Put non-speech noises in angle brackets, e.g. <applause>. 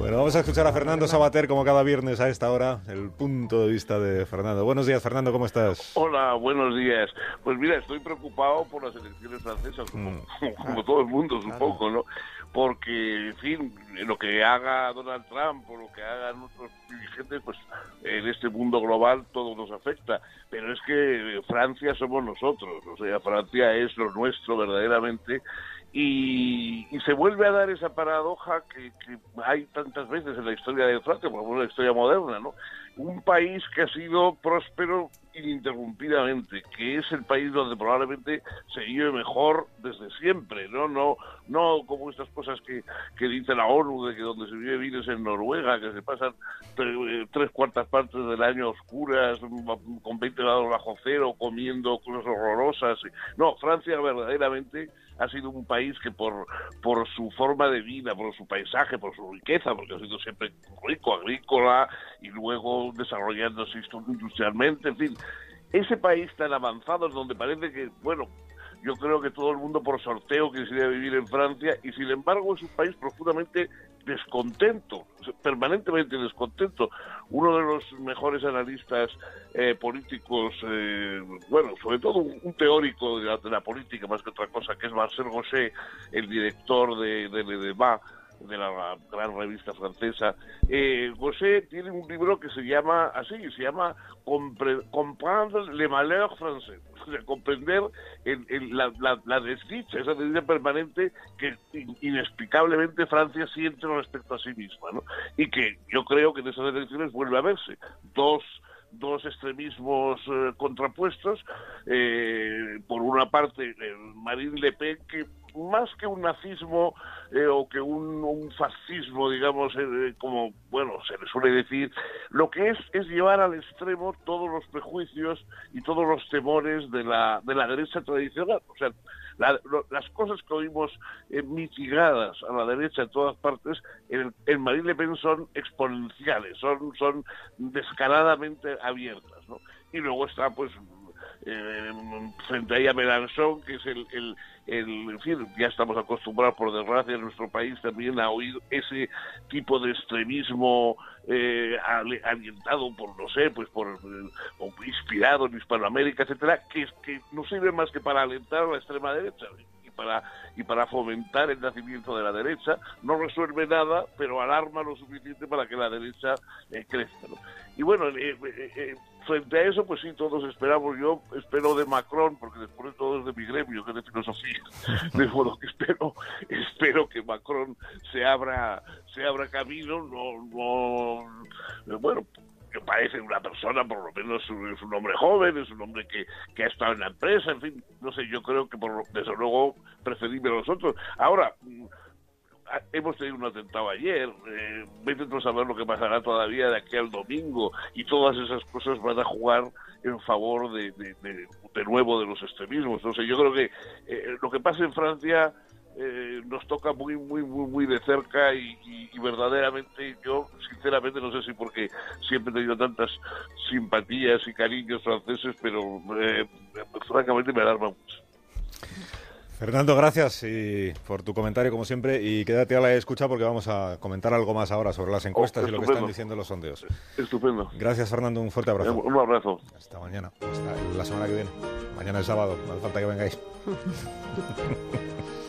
Bueno, vamos a escuchar a Fernando Sabater como cada viernes a esta hora, el punto de vista de Fernando. Buenos días, Fernando, ¿cómo estás? Hola, buenos días. Pues mira, estoy preocupado por las elecciones francesas, como, mm. como todo el mundo, supongo, ¿no? Porque, en fin, lo que haga Donald Trump o lo que hagan nuestros dirigentes, pues en este mundo global todo nos afecta. Pero es que Francia somos nosotros, o sea, Francia es lo nuestro verdaderamente y, se vuelve a dar esa paradoja que, hay tantas veces en la historia de Francia, por ejemplo en la historia moderna, ¿no? Un país que ha sido próspero ininterrumpidamente, que es el país donde probablemente se vive mejor desde siempre, ¿no? No, no como estas cosas que, que dice la ONU de que donde se vive bien es en Noruega, que se pasan eh, tres cuartas partes del año oscuras, con 20 grados bajo cero, comiendo cosas horrorosas. No, Francia verdaderamente ha sido un país que por, por su forma de vida, por su paisaje, por su riqueza, porque ha sido siempre rico, agrícola y luego desarrollándose industrialmente, en fin, ese país tan avanzado donde parece que, bueno, yo creo que todo el mundo por sorteo quisiera vivir en Francia y sin embargo es un país profundamente descontento, permanentemente descontento. Uno de los mejores analistas eh, políticos, eh, bueno, sobre todo un, teórico de la, política más que otra cosa, que es Marcel Gauchet, el director de, de, de, de la gran revista francesa. Eh, tiene un libro que se llama así, se llama Comprendre le malheur français, <laughs> o sea, comprender la, la, desdicha, esa desdicha permanente que inexplicablemente Francia siente respecto a sí misma, ¿no? Y que yo creo que en esas elecciones vuelve a verse dos dos extremismos eh, contrapuestos. Eh, por una parte, Marine Le Pen, que más que un nazismo eh, o que un, fascismo, digamos, eh, como, bueno, se le suele decir, lo que es es llevar al extremo todos los prejuicios y todos los temores de la, de la derecha tradicional. O sea, las cosas que oímos eh, mitigadas a la derecha en todas partes, en, en Marine Le Pen son exponenciales, son, son descaradamente abiertas, ¿no? Y luego está, pues, eh, frente a Mélenchon, que es el, el, el, en fin, ya estamos acostumbrados por desgracia en nuestro país también a oír ese tipo de extremismo eh, por, no sé, pues por, eh, inspirado en Hispanoamérica, etcétera, que, que no sirve más que para alentar a la extrema derecha y para, y para fomentar el nacimiento de la derecha, no resuelve nada, pero alarma lo suficiente para que la derecha eh, crezca. Y bueno, eh, eh, frente a eso, pues sí, todos esperamos, yo espero de Macron, porque después de todo es de mi gremio, que es de filosofía, <laughs> de modo que espero, espero que Macron se abra, se abra camino, no, no, bueno, que parece una persona, por lo menos es un hombre joven, es un hombre que, que ha estado en la empresa, en fin, no sé, yo creo que por, desde luego preferible a nosotros. Ahora, hemos tenido un atentado ayer, eh, vete a saber lo que pasará todavía de aquí al domingo y todas esas cosas van a jugar en favor de, de, nuevo de los extremismos. Entonces yo creo que eh, lo que pasa en Francia eh, nos toca muy, muy, muy, muy de cerca y, verdaderamente yo, sinceramente, no sé si porque siempre he tenido tantas simpatías y cariños franceses, pero eh, francamente me alarma mucho. Fernando, gracias y por tu comentario como siempre y quédate a la escucha porque vamos a comentar algo más ahora sobre las encuestas y lo que están diciendo los sondeos. Estupendo. Gracias Fernando, un fuerte abrazo. Un abrazo. Hasta mañana, hasta la semana que viene. Mañana es sábado, no hace falta que vengáis. <laughs>